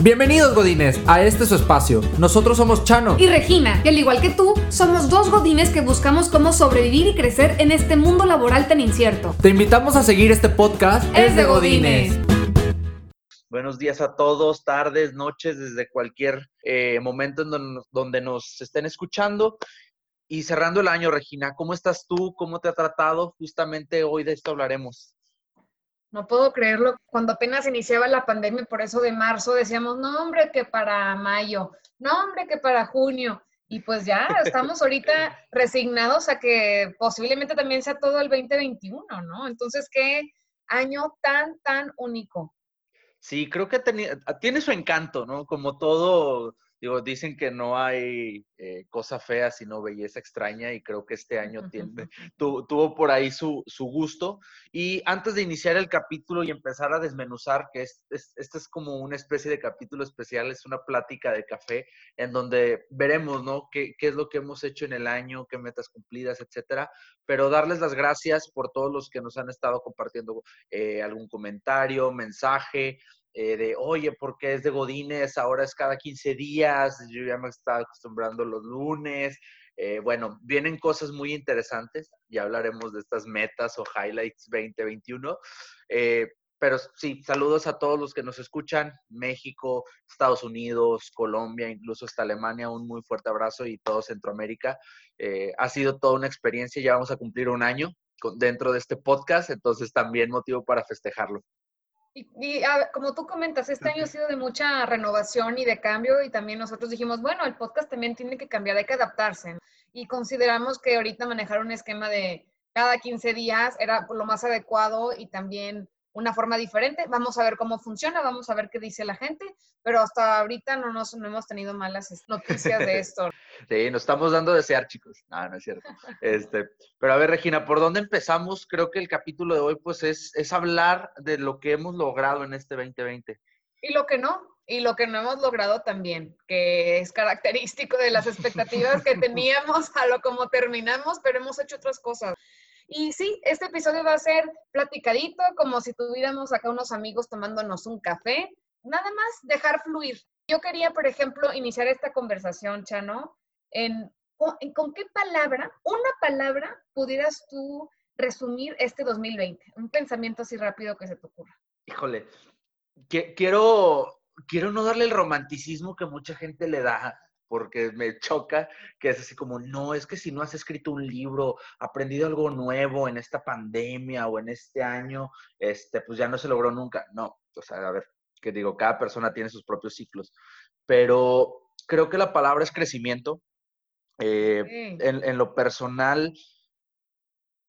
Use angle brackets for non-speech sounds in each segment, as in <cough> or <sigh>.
Bienvenidos Godines a este su espacio. Nosotros somos Chano y Regina, y al igual que tú, somos dos Godines que buscamos cómo sobrevivir y crecer en este mundo laboral tan incierto. Te invitamos a seguir este podcast. Es de Godines. Buenos días a todos, tardes, noches, desde cualquier eh, momento en donde nos estén escuchando. Y cerrando el año, Regina, ¿cómo estás tú? ¿Cómo te ha tratado? Justamente hoy de esto hablaremos. No puedo creerlo. Cuando apenas iniciaba la pandemia, por eso de marzo, decíamos, no, hombre, que para mayo, no, hombre, que para junio. Y pues ya <laughs> estamos ahorita resignados a que posiblemente también sea todo el 2021, ¿no? Entonces, qué año tan, tan único. Sí, creo que tiene su encanto, ¿no? Como todo Digo, dicen que no hay eh, cosa fea sino belleza extraña y creo que este año <laughs> <laughs> tuvo por ahí su, gusto. Y antes de iniciar el capítulo y empezar a desmenuzar, que es, este es como una especie de capítulo especial, es una plática de café en donde veremos, ¿no? Qué, qué es lo que hemos hecho en el año, qué metas cumplidas, etcétera. Pero darles las gracias por todos los que nos han estado compartiendo eh, algún comentario, mensaje, eh, de, oye, ¿por qué es de Godines? Ahora es cada 15 días, yo ya me estaba acostumbrando los lunes. Eh, bueno, vienen cosas muy interesantes, ya hablaremos de estas metas o highlights 2021. Eh, pero sí, saludos a todos los que nos escuchan, México, Estados Unidos, Colombia, incluso hasta Alemania, un muy fuerte abrazo y todo Centroamérica. ha sido toda una experiencia, ya vamos a cumplir un año dentro de este podcast, entonces también motivo para festejarlo. Y, como tú comentas, este año ha sido de mucha renovación y de cambio y también nosotros dijimos, bueno, el podcast también tiene que cambiar, hay que adaptarse. Y consideramos que ahorita manejar un esquema de cada 15 días era lo más adecuado y también una forma diferente. Vamos a ver cómo funciona, vamos a ver qué dice la gente, pero hasta ahorita no, nos, no hemos tenido malas noticias de esto. <laughs> Sí, nos estamos dando a desear, chicos. No, no es cierto. Este, pero a ver, Regina, ¿por dónde empezamos? Creo que el capítulo de hoy, pues, es, es hablar de lo que hemos logrado en este 2020. Y lo que no, y lo que no hemos logrado también, que es característico de las expectativas que <laughs> teníamos a lo como terminamos, pero hemos hecho otras cosas. Y sí, este episodio va a ser platicadito, como si tuviéramos acá unos amigos tomándonos un café. Nada más dejar fluir. Yo quería, por ejemplo, iniciar esta conversación, Chano, en, con qué palabra, una palabra, pudieras tú resumir este 2020. Un pensamiento así rápido que se te ocurra. Híjole, quiero, quiero no darle el romanticismo que mucha gente le da porque me choca que es así como, no, es que si no has escrito un libro, aprendido algo nuevo en esta pandemia o en este año, este, pues ya no se logró nunca. No, o sea, a ver, que digo, cada persona tiene sus propios ciclos, pero creo que la palabra es crecimiento. Eh, en, en lo personal,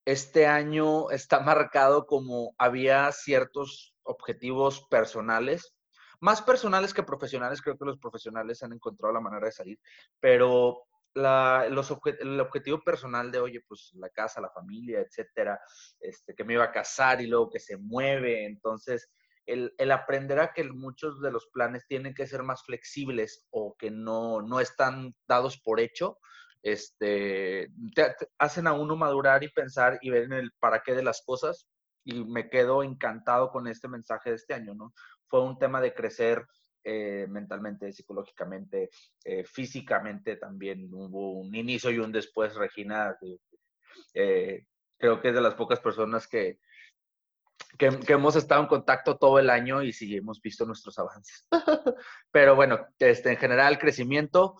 este año está marcado como había ciertos objetivos personales más personales que profesionales, creo que los profesionales han encontrado la manera de salir, pero los el objetivo personal de, oye, pues la casa, la familia, etcétera, este, que me iba a casar y luego que se mueve, entonces el, el, aprender a que muchos de los planes tienen que ser más flexibles o que no, no están dados por hecho, este, hacen a uno madurar y pensar y ver en el para qué de las cosas. Y me quedo encantado con este mensaje de este año, ¿no? Fue un tema de crecer eh, mentalmente, psicológicamente, eh, físicamente también hubo un inicio y un después, Regina. Eh, creo que es de las pocas personas que, que, hemos estado en contacto todo el año y sí hemos visto nuestros avances. <laughs> pero bueno, este, en general, crecimiento,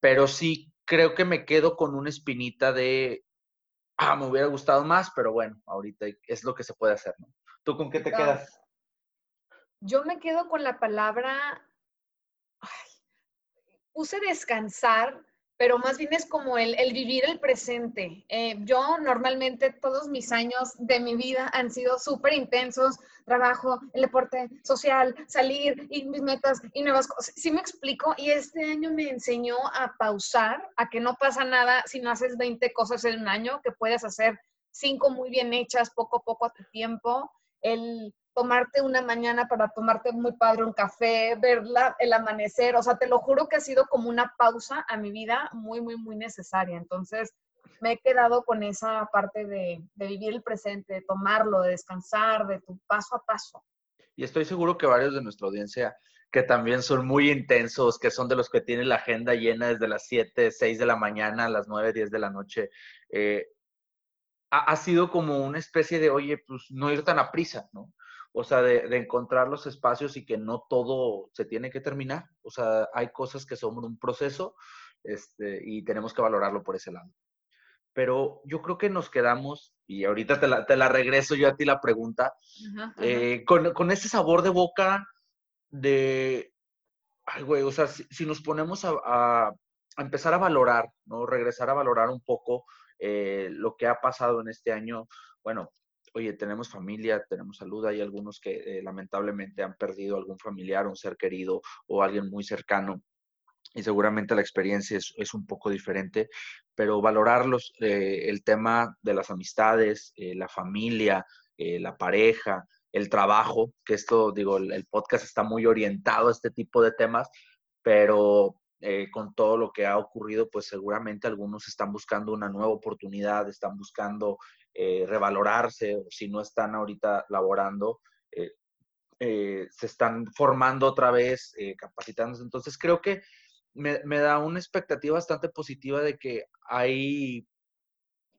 pero sí creo que me quedo con una espinita de, ah, me hubiera gustado más, pero bueno, ahorita es lo que se puede hacer, ¿no? ¿Tú con qué te quedas? Yo me quedo con la palabra, puse descansar, pero más bien es como el, vivir el presente. Eh, yo normalmente todos mis años de mi vida han sido súper intensos, trabajo, el deporte social, salir y mis metas y nuevas cosas. Sí me explico y este año me enseñó a pausar, a que no pasa nada si no haces 20 cosas en un año, que puedes hacer cinco muy bien hechas poco a poco a tu tiempo. El tomarte una mañana para tomarte muy padre un café, ver el amanecer, o sea, te lo juro que ha sido como una pausa a mi vida muy, muy, muy necesaria. Entonces, me he quedado con esa parte de, vivir el presente, de tomarlo, de descansar, de tu paso a paso. y estoy seguro que varios de nuestra audiencia que también son muy intensos, que son de los que tienen la agenda llena desde las 7, 6 de la mañana a las 9, 10 de la noche, eh, ha, sido como una especie de, oye, pues no ir tan a prisa, ¿no? O sea, de, de, encontrar los espacios y que no todo se tiene que terminar. O sea, hay cosas que son un proceso este, y tenemos que valorarlo por ese lado. Pero yo creo que nos quedamos, y ahorita te la, te la regreso yo a ti la pregunta, ajá, ajá. Eh, con, con, ese sabor de boca de, ay, güey, o sea, si, si nos ponemos a, a, a, empezar a valorar, ¿no? Regresar a valorar un poco eh, lo que ha pasado en este año, bueno, oye, tenemos familia, tenemos salud, hay algunos que eh, lamentablemente han perdido algún familiar, un ser querido o alguien muy cercano y seguramente la experiencia es, un poco diferente, pero valorarlos, eh, el tema de las amistades, eh, la familia, eh, la pareja, el trabajo, que esto, digo, el, podcast está muy orientado a este tipo de temas, pero con todo lo que ha ocurrido, pues seguramente algunos están buscando una nueva oportunidad, están buscando eh, revalorarse, o si no están ahorita laborando, eh, se están formando otra vez, capacitándose. Entonces creo que me, me, da una expectativa bastante positiva de que hay,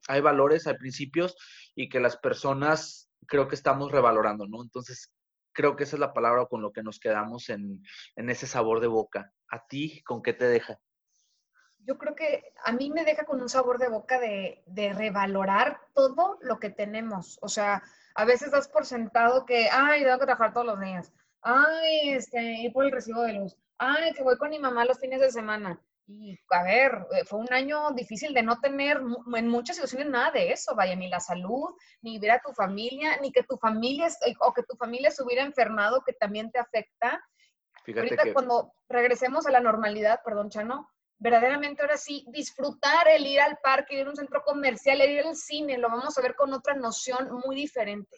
hay valores, hay principios y que las personas creo que estamos revalorando, ¿no? Entonces, creo que esa es la palabra con lo que nos quedamos en, en ese sabor de boca. ¿A ti con qué te deja? Yo creo que a mí me deja con un sabor de boca de, de revalorar todo lo que tenemos. O sea, a veces das por sentado que, ay, tengo que trabajar todos los días. Ay, este, ir por el recibo de luz ay, que voy con mi mamá los fines de semana. Y a ver, eh, fue un año difícil de no tener en muchas situaciones nada de eso, vaya, ni la salud, ni ver a tu familia, ni que tu familia, eh, o que tu familia se hubiera enfermado, que también te afecta. Fíjate Ahorita que... cuando regresemos a la normalidad, perdón, Chano, verdaderamente ahora sí, disfrutar el ir al parque, ir a un centro comercial, el ir al cine, lo vamos a ver con otra noción muy diferente.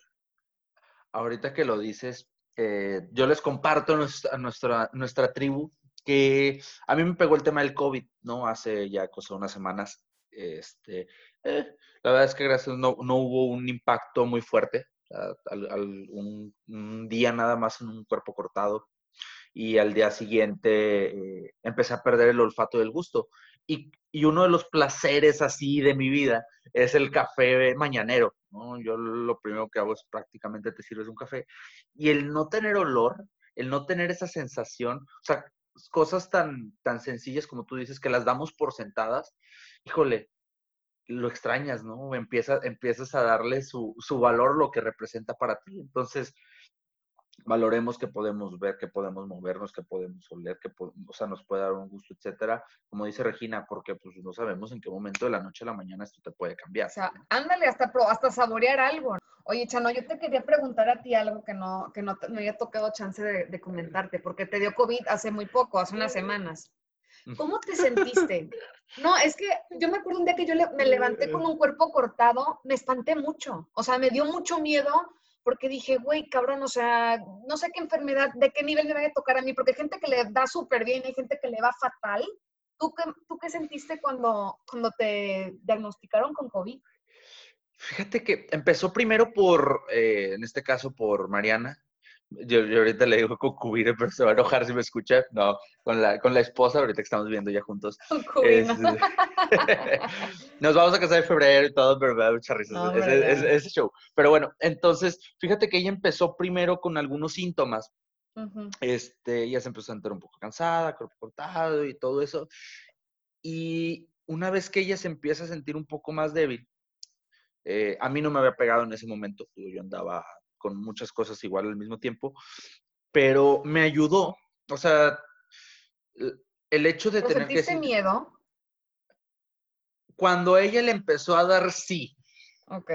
Ahorita que lo dices, eh, yo les comparto nuestra, nuestra, nuestra tribu que a mí me pegó el tema del COVID, ¿no? Hace ya cosa unas semanas. Este, eh, la verdad es que gracias no, no hubo un impacto muy fuerte. Un, un, día nada más en un cuerpo cortado y al día siguiente eh, empecé a perder el olfato del gusto. Y, y, uno de los placeres así de mi vida es el café mañanero. ¿no? Yo lo primero que hago es prácticamente te sirves un café. Y el no tener olor, el no tener esa sensación, o sea, cosas tan, tan sencillas como tú dices, que las damos por sentadas, híjole, lo extrañas, ¿no? Empieza, empiezas a darle su, su valor, lo que representa para ti. Entonces, valoremos que podemos ver, que podemos movernos, que podemos oler, que o sea, nos puede dar un gusto, etcétera. Como dice Regina, porque pues no sabemos en qué momento de la noche a la mañana esto te puede cambiar. O sea, ándale hasta, hasta saborear algo. Oye, Chano, yo te quería preguntar a ti algo que no, que no, no había tocado chance de, de comentarte, porque te dio COVID hace muy poco, hace unas semanas. ¿Cómo te sentiste? No, es que yo me acuerdo un día que yo le, me levanté con un cuerpo cortado, me espanté mucho, o sea, me dio mucho miedo porque dije, güey, cabrón, o sea, no sé qué enfermedad, de qué nivel me va a tocar a mí, porque hay gente que le da súper bien, hay gente que le va fatal. ¿Tú qué, tú qué sentiste cuando, cuando te diagnosticaron con COVID? Fíjate que empezó primero por, eh, en este caso, por Mariana. Yo, yo, ahorita le digo concubina, pero se va a enojar si me escucha. No, con la, con la esposa, ahorita que estamos viendo ya juntos. Es, <laughs> nos vamos a casar en febrero y todo, pero me da mucha risa no, ese, ese, ese, show. Pero bueno, entonces, fíjate que ella empezó primero con algunos síntomas. Uh -huh. Este, ella se empezó a sentir un poco cansada, cuerpo cortado y todo eso. Y una vez que ella se empieza a sentir un poco más débil, eh, a mí no me había pegado en ese momento, yo andaba con muchas cosas igual al mismo tiempo, pero me ayudó, o sea, el hecho de tener que... ¿Sentiste miedo? Cuando ella le empezó a dar sí. Ok.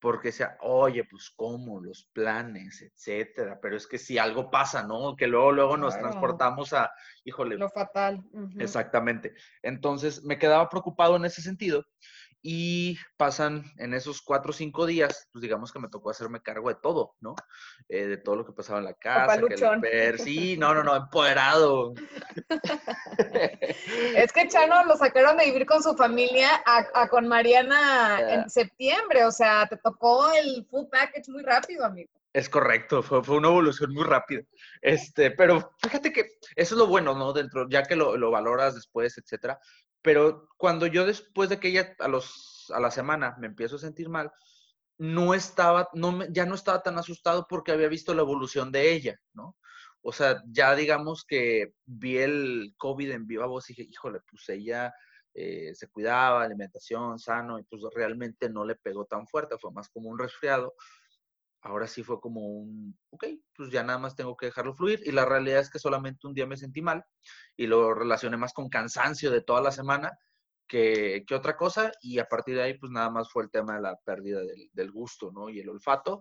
Porque sea, oye, pues cómo, los planes, etcétera. Pero es que si algo pasa, ¿no? Que luego, luego nos claro. transportamos a, híjole. Lo fatal. Uh -huh. Exactamente. Entonces me quedaba preocupado en ese sentido y pasan en esos cuatro o cinco días, pues digamos que me tocó hacerme cargo de todo, ¿no? Eh, de todo lo que pasaba en la casa. Que el. Sí, no, no, no, empoderado. <laughs> es que Chano lo sacaron de vivir con su familia a, a con Mariana yeah. en septiembre, o sea, te tocó el full package muy rápido, amigo. Es correcto, fue, fue, una evolución muy rápida. Este, pero fíjate que eso es lo bueno, ¿no? Dentro, ya que lo, lo valoras después, etcétera. Pero cuando yo después de que ella a, los, a la semana me empiezo a sentir mal, no estaba, no ya no estaba tan asustado porque había visto la evolución de ella, ¿no? O sea, ya digamos que vi el COVID en viva voz y dije, híjole, pues ella eh, se cuidaba, alimentación, sano, y pues realmente no le pegó tan fuerte, fue más como un resfriado ahora sí fue como un, ok, pues ya nada más tengo que dejarlo fluir. Y la realidad es que solamente un día me sentí mal y lo relacioné más con cansancio de toda la semana que, que otra cosa. Y a partir de ahí, pues nada más fue el tema de la pérdida del, del gusto, ¿no? Y el olfato.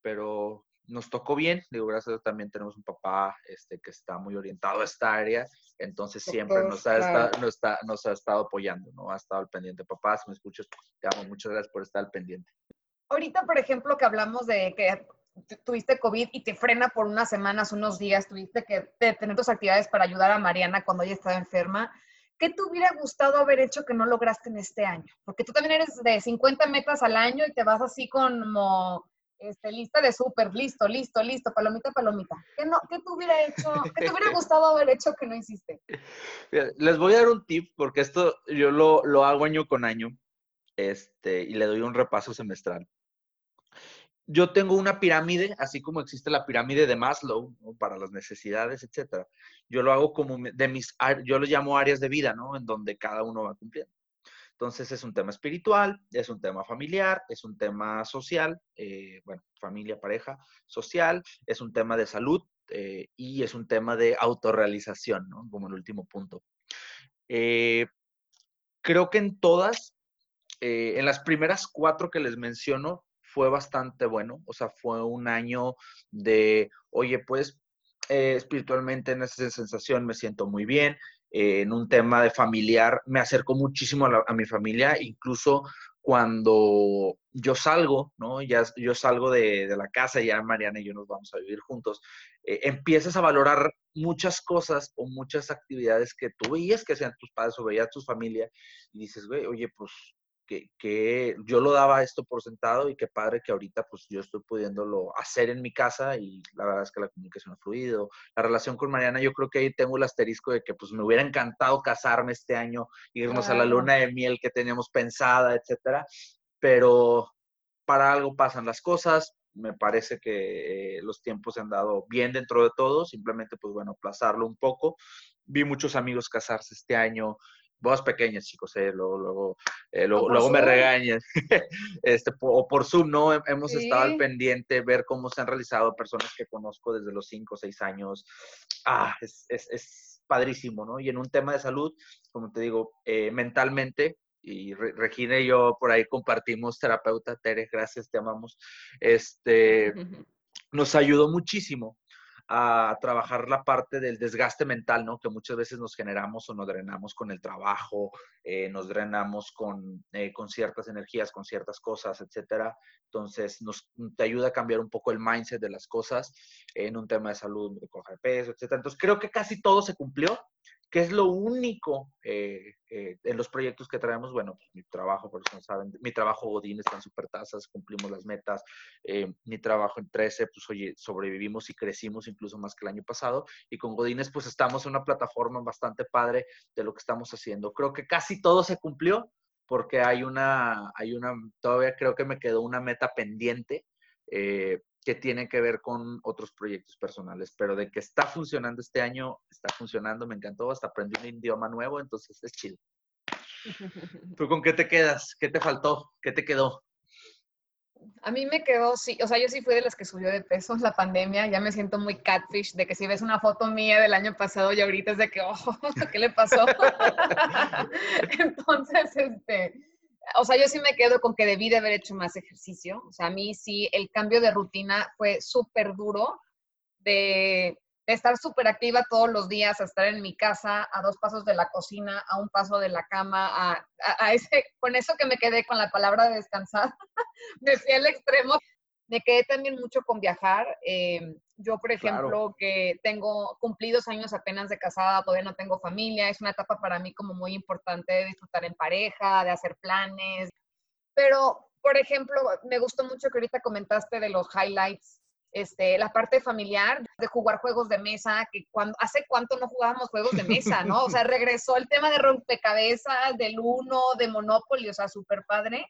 Pero nos tocó bien, digo, gracias a Dios también tenemos un papá este, que está muy orientado a esta área, entonces siempre nos ha, estado, nos, está, nos ha estado apoyando, ¿no? Ha estado al pendiente. Papá, si me escuchas, te amo, muchas gracias por estar al pendiente ahorita, por ejemplo, que hablamos de que tuviste COVID y te frena por unas semanas, unos días, tuviste que tener tus actividades para ayudar a Mariana cuando ella estaba enferma. ¿Qué te hubiera gustado haber hecho que no lograste en este año? Porque tú también eres de 50 metas al año y te vas así como este, lista de súper, listo, listo, listo, palomita, palomita. ¿Qué, no, ¿Qué te hubiera hecho, qué te hubiera <laughs> gustado haber hecho que no hiciste? Les voy a dar un tip porque esto yo lo, lo hago año con año este, y le doy un repaso semestral yo tengo una pirámide, así como existe la pirámide de Maslow, para las necesidades, etcétera. Yo lo hago como de mis, yo lo llamo áreas de vida, ¿no? En donde cada uno va cumpliendo. Entonces es un tema espiritual, es un tema familiar, es un tema social, eh, bueno, familia, pareja, social, es un tema de salud eh, y es un tema de autorrealización, ¿no? Como el último punto. Eh, creo que en todas, en las primeras cuatro que les menciono, fue bastante bueno, o sea, fue un año de, oye, pues eh, espiritualmente en esa sensación me siento muy bien, eh, en un tema de familiar me acerco muchísimo a, mi familia, incluso cuando yo salgo, ¿no? Ya yo salgo de, la casa, ya Mariana y yo nos vamos a vivir juntos, eh, empiezas a valorar muchas cosas o muchas actividades que tú veías que sean tus padres o veías tu familia y dices, güey, oye, pues que, yo lo daba esto por sentado y qué padre que ahorita pues yo estoy pudiéndolo hacer en mi casa y la verdad es que la comunicación ha fluido. La relación con Mariana, yo creo que ahí tengo el asterisco de que pues me hubiera encantado casarme este año, irnos a la luna de miel que teníamos pensada, etcétera, pero para algo pasan las cosas, me parece que eh, los tiempos se han dado bien dentro de todo, simplemente pues bueno, aplazarlo un poco. Vi muchos amigos casarse este año, Vos pequeñas, chicos, eh, luego, luego, eh, luego, me regañan. <laughs> este, o por Zoom, ¿no? Hemos estado al pendiente, ver cómo se han realizado personas que conozco desde los 5 o 6 años. Ah, es, es, es, padrísimo, ¿no? Y en un tema de salud, como te digo, eh, mentalmente, y Regina y yo por ahí compartimos terapeuta, Tere, gracias, te amamos. Este, <laughs> nos ayudó muchísimo a trabajar la parte del desgaste mental, ¿no? Que muchas veces nos generamos o nos drenamos con el trabajo, eh, nos drenamos con, eh, con ciertas energías, con ciertas cosas, etcétera. Entonces, nos, te ayuda a cambiar un poco el mindset de las cosas en un tema de salud, de coger peso, etcétera. Entonces, creo que casi todo se cumplió ¿Qué es lo único eh, eh, en los proyectos que traemos? Bueno, pues mi trabajo, por eso saben, mi trabajo Godín está en supertasas, cumplimos las metas. Eh, mi trabajo en 13, pues oye, sobrevivimos y crecimos incluso más que el año pasado. Y con Godines, pues estamos en una plataforma bastante padre de lo que estamos haciendo. Creo que casi todo se cumplió porque hay una, hay una, todavía creo que me quedó una meta pendiente. Eh, que tiene que ver con otros proyectos personales, pero de que está funcionando este año, está funcionando, me encantó, hasta aprendí un idioma nuevo, entonces es chido. <laughs> ¿Tú con qué te quedas? ¿Qué te faltó? ¿Qué te quedó? A mí me quedó, sí, o sea, yo sí fui de las que subió de peso la pandemia, ya me siento muy catfish, de que si ves una foto mía del año pasado y ahorita es de que, oh, <laughs> ¿qué le pasó? <laughs> Entonces, este, o sea, yo sí me quedo con que debí de haber hecho más ejercicio. O sea, a mí sí, el cambio de rutina fue súper duro de, estar súper activa todos los días, a estar en mi casa, a dos pasos de la cocina, a un paso de la cama, a, ese, <laughs> con eso que me quedé con la palabra descansar, <laughs> decía el extremo. Me quedé también mucho con viajar. Eh, yo, por ejemplo, que tengo cumplidos años apenas de casada, todavía no tengo familia, es una etapa para mí como muy importante de disfrutar en pareja, de hacer planes. Pero, por ejemplo, me gustó mucho que ahorita comentaste de los highlights este, la parte familiar, de jugar juegos de mesa, que cuando, hace cuánto no jugábamos juegos de mesa, ¿no? O sea, <laughs> regresó el tema de rompecabezas, del uno, de Monopoly, o sea, súper padre.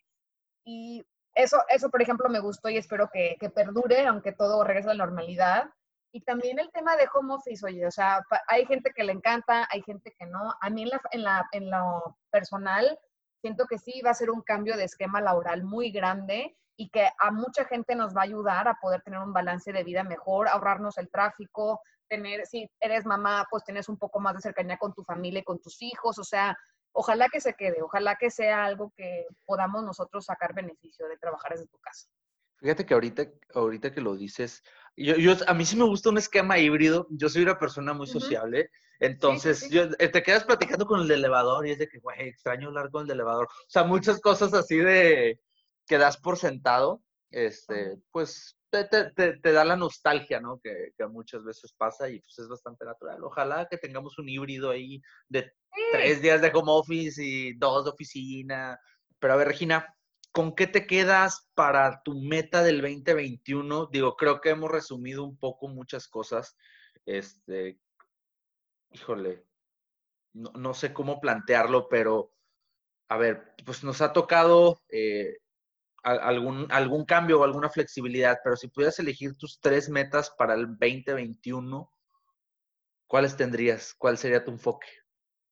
Y eso, eso, por ejemplo, me gustó y espero que, que perdure, aunque todo regrese a la normalidad. Y también el tema de home office, oye, o sea, hay gente que le encanta, hay gente que no. A mí en, la, en, la, en lo personal, siento que sí va a ser un cambio de esquema laboral muy grande y que a mucha gente nos va a ayudar a poder tener un balance de vida mejor, ahorrarnos el tráfico, tener, si eres mamá, pues tienes un poco más de cercanía con tu familia y con tus hijos, o sea, ojalá que se quede, ojalá que sea algo que podamos nosotros sacar beneficio de trabajar desde tu casa. Fíjate que ahorita, ahorita que lo dices, yo, yo, a mí sí me gusta un esquema híbrido. Yo soy una persona muy sociable. Entonces, Yo, eh, te quedas platicando con el elevador y es de que, güey, extraño hablar con el elevador. O sea, muchas cosas así de que das por sentado, este, pues te, te, te, da la nostalgia, ¿no? Que, que, muchas veces pasa y pues es bastante natural. Ojalá que tengamos un híbrido ahí de tres días de home office y dos de oficina. Pero a ver, Regina, ¿con qué te quedas para tu meta del 2021? Digo, creo que hemos resumido un poco muchas cosas. Este, híjole, no, no sé cómo plantearlo, pero a ver, pues nos ha tocado eh, algún, algún cambio o alguna flexibilidad, pero si pudieras elegir tus tres metas para el 2021, ¿cuáles tendrías? ¿Cuál sería tu enfoque?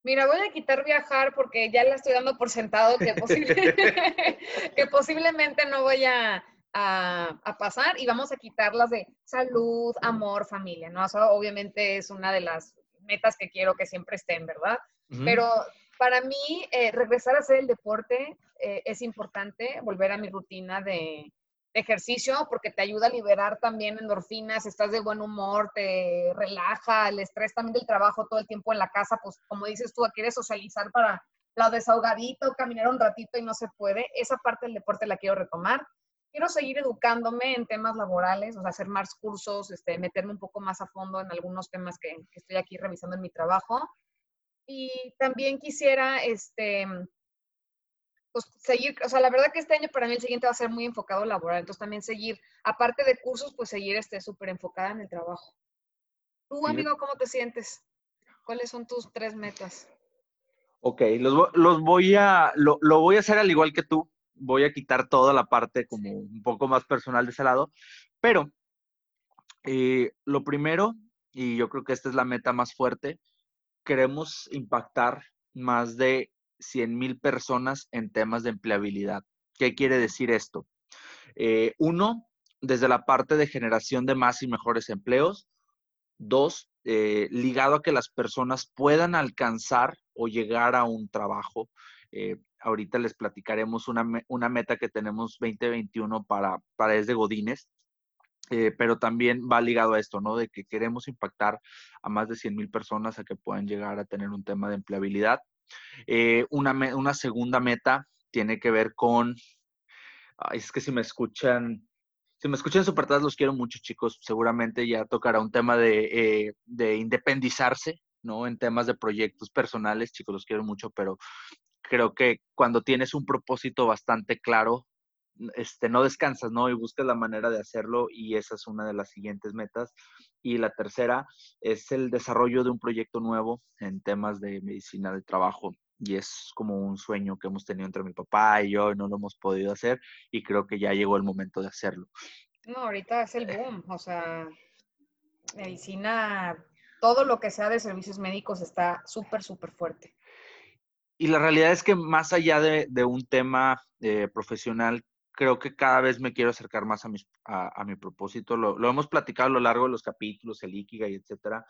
Mira, voy a quitar viajar porque ya la estoy dando por sentado que, <laughs> que posiblemente no voy a, a, pasar y vamos a quitar las de salud, amor, familia, ¿no? Eso obviamente es una de las metas que quiero que siempre estén, ¿verdad? Pero para mí, eh, regresar a hacer el deporte eh, es importante, volver a mi rutina de, ejercicio porque te ayuda a liberar también endorfinas, estás de buen humor, te relaja, el estrés también del trabajo todo el tiempo en la casa, pues como dices tú, quieres socializar para la desahogadito, caminar un ratito y no se puede. Esa parte del deporte la quiero retomar. Quiero seguir educándome en temas laborales, o sea, hacer más cursos, este, meterme un poco más a fondo en algunos temas que, que estoy aquí revisando en mi trabajo. Y también quisiera, este, pues seguir, o sea, la verdad que este año para mí el siguiente va a ser muy enfocado laboral, entonces también seguir, aparte de cursos, pues seguir este súper enfocada en el trabajo. Tú, amigo, ¿cómo te sientes? ¿Cuáles son tus tres metas? Ok, los, los voy a, lo, lo, voy a hacer al igual que tú, voy a quitar toda la parte como un poco más personal de ese lado, pero eh, lo primero, y yo creo que esta es la meta más fuerte, queremos impactar más de 100 mil personas en temas de empleabilidad. ¿Qué quiere decir esto? Eh, uno, desde la parte de generación de más y mejores empleos. Dos, eh, ligado a que las personas puedan alcanzar o llegar a un trabajo. Eh, ahorita les platicaremos una, una, meta que tenemos 2021 para, para de Godines, pero también va ligado a esto, ¿no? De que queremos impactar a más de 100 mil personas a que puedan llegar a tener un tema de empleabilidad. Eh, una, una, segunda meta tiene que ver con, es que si me escuchan, si me escuchan súper los quiero mucho, chicos. Seguramente ya tocará un tema de, eh, de independizarse, ¿no? En temas de proyectos personales, chicos, los quiero mucho, pero creo que cuando tienes un propósito bastante claro, este, no descansas, ¿no? Y buscas la manera de hacerlo y esa es una de las siguientes metas. Y la tercera es el desarrollo de un proyecto nuevo en temas de medicina del trabajo. Y es como un sueño que hemos tenido entre mi papá y yo y no lo hemos podido hacer y creo que ya llegó el momento de hacerlo. No, ahorita es el boom, o sea, medicina, todo lo que sea de servicios médicos está súper, súper fuerte. Y la realidad es que más allá de, de un tema eh, profesional, creo que cada vez me quiero acercar más a, mis, a, mi propósito. Lo, lo, hemos platicado a lo largo de los capítulos, el Ikigai, etcétera.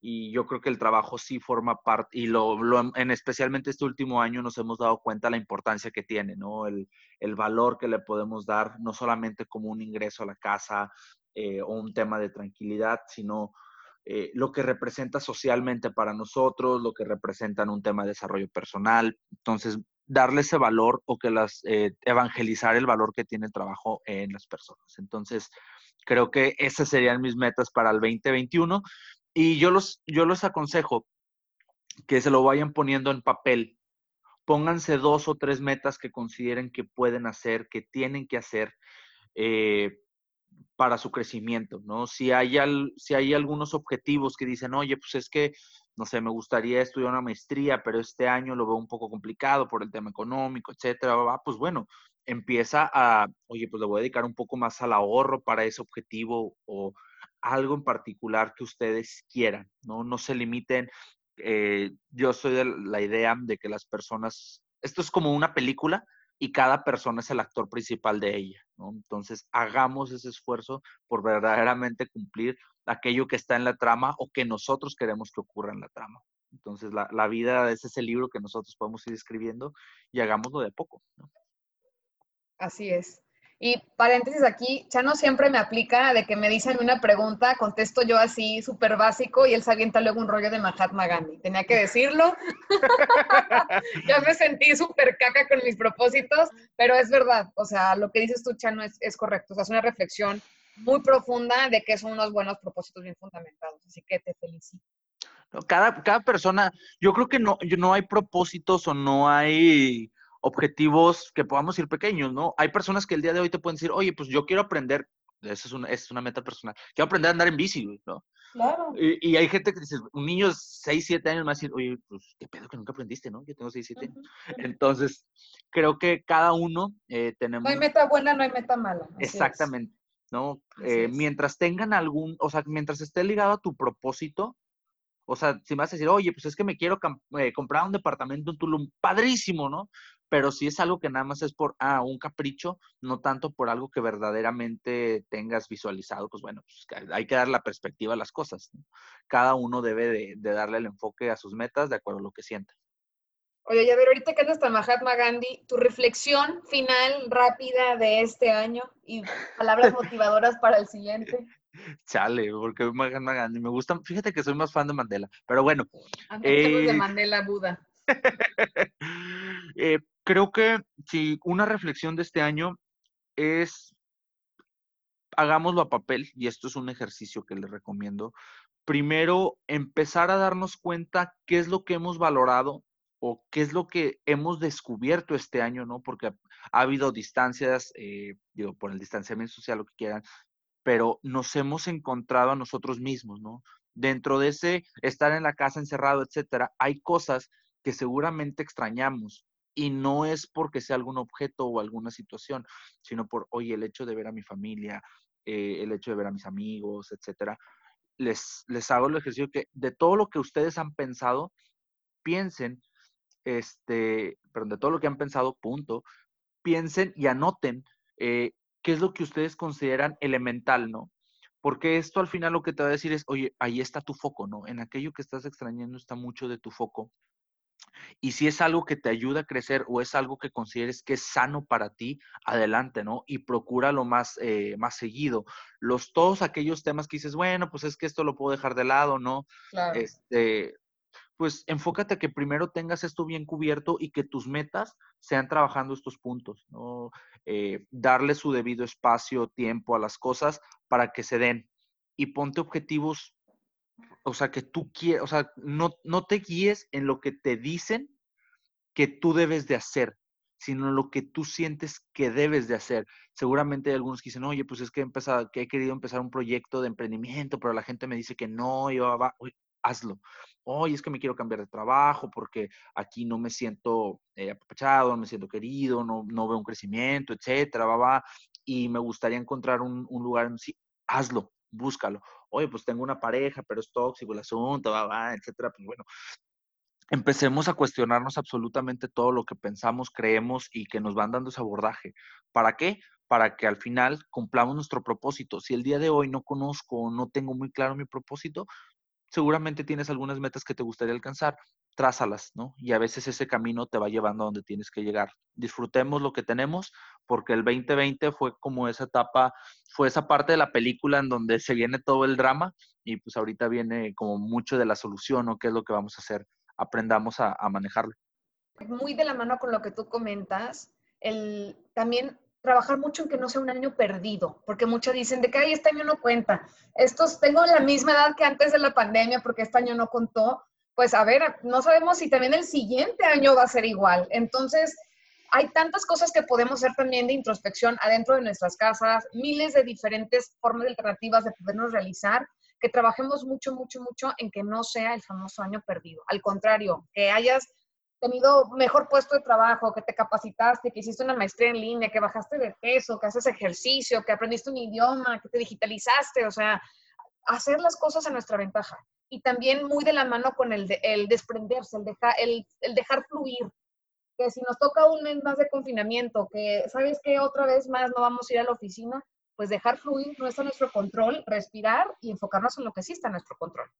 Y yo creo que el trabajo sí forma parte, y lo, lo, en especialmente este último año nos hemos dado cuenta la importancia que tiene, ¿no? El, el valor que le podemos dar, no solamente como un ingreso a la casa eh, o un tema de tranquilidad, sino eh, lo que representa socialmente para nosotros, lo que representa en un tema de desarrollo personal. Entonces, darle ese valor o que las eh, evangelizar el valor que tiene el trabajo en las personas. Entonces, creo que esas serían mis metas para el 2021 y yo los, yo los aconsejo que se lo vayan poniendo en papel. Pónganse dos o tres metas que consideren que pueden hacer, que tienen que hacer. Eh, para su crecimiento, ¿no? Si hay, si hay algunos objetivos que dicen, oye, pues es que, no sé, me gustaría estudiar una maestría, pero este año lo veo un poco complicado por el tema económico, etcétera, pues bueno, empieza a, oye, pues le voy a dedicar un poco más al ahorro para ese objetivo o algo en particular que ustedes quieran, ¿no? No se limiten. Eh, yo soy de la idea de que las personas, esto es como una película, y cada persona es el actor principal de ella, ¿no? Entonces, hagamos ese esfuerzo por verdaderamente cumplir aquello que está en la trama o que nosotros queremos que ocurra en la trama. Entonces, la, la vida es ese libro que nosotros podemos ir escribiendo y hagámoslo de poco. Así es. Y paréntesis aquí, Chano siempre me aplica de que me dicen una pregunta, contesto yo así súper básico y él se avienta luego un rollo de Mahatma Gandhi. Tenía que decirlo. <laughs> ya me sentí súper caca con mis propósitos, pero es verdad. O sea, lo que dices tú, Chano, es, es correcto. O sea, es una reflexión muy profunda de que son unos buenos propósitos bien fundamentados. Así que te felicito. Cada, cada persona, yo creo que no, no hay propósitos o no hay objetivos que podamos ir pequeños, ¿no? Hay personas que el día de hoy te pueden decir, oye, pues yo quiero aprender, esa es una, es una meta personal, quiero aprender a andar en bici, ¿no? Claro. Y, hay gente que dice, un niño de 6, 7 años me va a decir, oye, pues qué pedo que nunca aprendiste, ¿no? Yo tengo 6, 7 años. Entonces, creo que cada uno eh, tenemos... No hay meta buena, no hay meta mala. Exactamente, ¿no? Eh, mientras tengan algún, o sea, mientras esté ligado a tu propósito, o sea, si me vas a decir, oye, pues es que me quiero eh, comprar un departamento en Tulum, padrísimo, ¿no? Pero si es algo que nada más es por, ah, un capricho, no tanto por algo que verdaderamente tengas visualizado, pues bueno, pues hay que dar la perspectiva a las cosas. Cada uno debe de, darle el enfoque a sus metas de acuerdo a lo que sienta. Oye, ya ver, ahorita que andas tan Mahatma Gandhi, tu reflexión final rápida de este año y palabras motivadoras para el siguiente. Chale, porque me gusta, fíjate que soy más fan de Mandela, pero bueno. de eh, Mandela Buda. <laughs> Eh, creo que si una reflexión de este año es, hagámoslo a papel, y esto es un ejercicio que les recomiendo. Primero, empezar a darnos cuenta qué es lo que hemos valorado o qué es lo que hemos descubierto este año, ¿no? Porque ha, habido distancias, eh, digo, por el distanciamiento social, lo que quieran, pero nos hemos encontrado a nosotros mismos, ¿no? Dentro de ese estar en la casa encerrado, etcétera, hay cosas que seguramente extrañamos y no es porque sea algún objeto o alguna situación, sino por, oye, el hecho de ver a mi familia, eh, el hecho de ver a mis amigos, etcétera. Les, les hago el ejercicio que de todo lo que ustedes han pensado, piensen, este, perdón, de todo lo que han pensado, punto, piensen y anoten eh, qué es lo que ustedes consideran elemental, ¿no? Porque esto al final lo que te va a decir es, oye, ahí está tu foco, ¿no? En aquello que estás extrañando está mucho de tu foco. Y si es algo que te ayuda a crecer o es algo que consideres que es sano para ti, adelante, ¿no? Y procura lo más, eh, más seguido. Los, todos aquellos temas que dices, bueno, pues es que esto lo puedo dejar de lado, ¿no? Claro. Este, pues enfócate a que primero tengas esto bien cubierto y que tus metas sean trabajando estos puntos, ¿no? Eh, darle su debido espacio, tiempo a las cosas para que se den. Y ponte objetivos, o sea, que tú quieres, o sea, no, no te guíes en lo que te dicen que tú debes de hacer, sino lo que tú sientes que debes de hacer. Seguramente hay algunos que dicen, oye, pues es que he, empezado, que he querido empezar un proyecto de emprendimiento, pero la gente me dice que no, y va, hazlo. Oye, es que me quiero cambiar de trabajo porque aquí no me siento eh, no me siento querido, no, no veo un crecimiento, etcétera, va, va, y me gustaría encontrar un, un lugar en sí. Hazlo, búscalo. Oye, pues tengo una pareja, pero es tóxico el asunto, va, va, etcétera. Pues bueno, empecemos a cuestionarnos absolutamente todo lo que pensamos, creemos y que nos van dando ese abordaje. ¿Para qué? Para que al final cumplamos nuestro propósito. Si el día de hoy no conozco o no tengo muy claro mi propósito, seguramente tienes algunas metas que te gustaría alcanzar, trázalas, ¿no? Y a veces ese camino te va llevando a donde tienes que llegar. Disfrutemos lo que tenemos, porque el 2020 fue como esa etapa, fue esa parte de la película en donde se viene todo el drama y pues ahorita viene como mucho de la solución o qué es lo que vamos a hacer. Aprendamos a, a manejarlo. Muy de la mano con lo que tú comentas, el, también trabajar mucho en que no sea un año perdido, porque muchos dicen de que Ay, este año no cuenta. Estos, tengo la misma edad que antes de la pandemia porque este año no contó. Pues a ver, no sabemos si también el siguiente año va a ser igual. Entonces, hay tantas cosas que podemos hacer también de introspección adentro de nuestras casas, miles de diferentes formas alternativas de podernos realizar, que trabajemos mucho, mucho, mucho en que no sea el famoso año perdido. Al contrario, que hayas tenido mejor puesto de trabajo, que te capacitaste, que hiciste una maestría en línea, que bajaste de peso, que haces ejercicio, que aprendiste un idioma, que te digitalizaste, o sea, hacer las cosas a nuestra ventaja. Y también muy de la mano con el, desprenderse, el, dejar el, el dejar fluir, que si nos toca un mes más de confinamiento, que sabes que otra vez más no vamos a ir a la oficina, pues dejar fluir no está en nuestro control, respirar y enfocarnos en lo que sí está en nuestro control.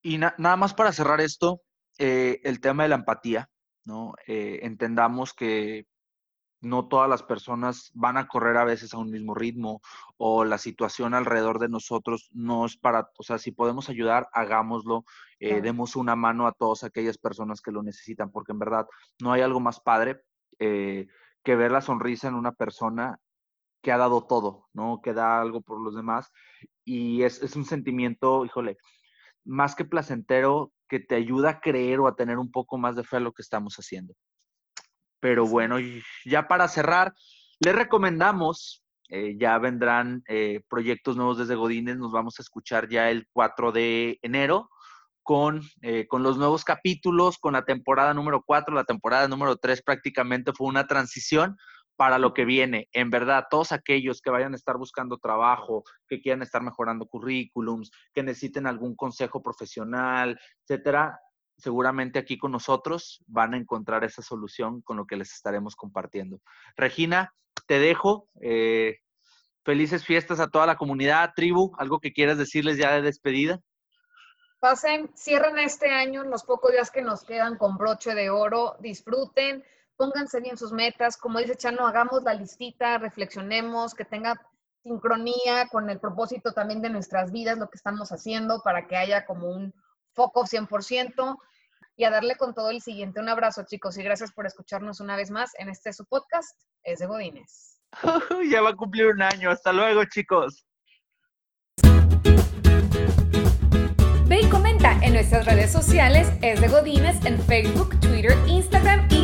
Y nada más para cerrar esto, eh, el tema de la empatía, ¿no? Eh, entendamos que no todas las personas van a correr a veces a un mismo ritmo o la situación alrededor de nosotros no es para, o sea, si podemos ayudar, hagámoslo, eh, demos una mano a todas aquellas personas que lo necesitan, porque en verdad no hay algo más padre que ver la sonrisa en una persona que ha dado todo, ¿no? Que da algo por los demás y es, es un sentimiento, híjole, más que placentero, que te ayuda a creer o a tener un poco más de fe a lo que estamos haciendo. Pero bueno, ya para cerrar, les recomendamos, eh, ya vendrán eh, proyectos nuevos desde Godines, nos vamos a escuchar ya el 4 de enero con, eh, con los nuevos capítulos, con la temporada número 4, la temporada número 3 prácticamente fue una transición, para lo que viene. En verdad, todos aquellos que vayan a estar buscando trabajo, que quieran estar mejorando currículums, que necesiten algún consejo profesional, etcétera, seguramente aquí con nosotros van a encontrar esa solución con lo que les estaremos compartiendo. Regina, te dejo. Eh, felices fiestas a toda la comunidad, tribu. ¿Algo que quieras decirles ya de despedida? Pasen, cierren este año, los pocos días que nos quedan con broche de oro, disfruten pónganse bien sus metas, como dice Chano, hagamos la listita, reflexionemos, que tenga sincronía con el propósito también de nuestras vidas, lo que estamos haciendo, para que haya como un foco 100% y a darle con todo el siguiente. Un abrazo, chicos, y gracias por escucharnos una vez más en este su podcast, es de Godines. <laughs> ya va a cumplir un año. Hasta luego, chicos. Ve y comenta en nuestras redes sociales, es de Godines, en Facebook, Twitter, Instagram y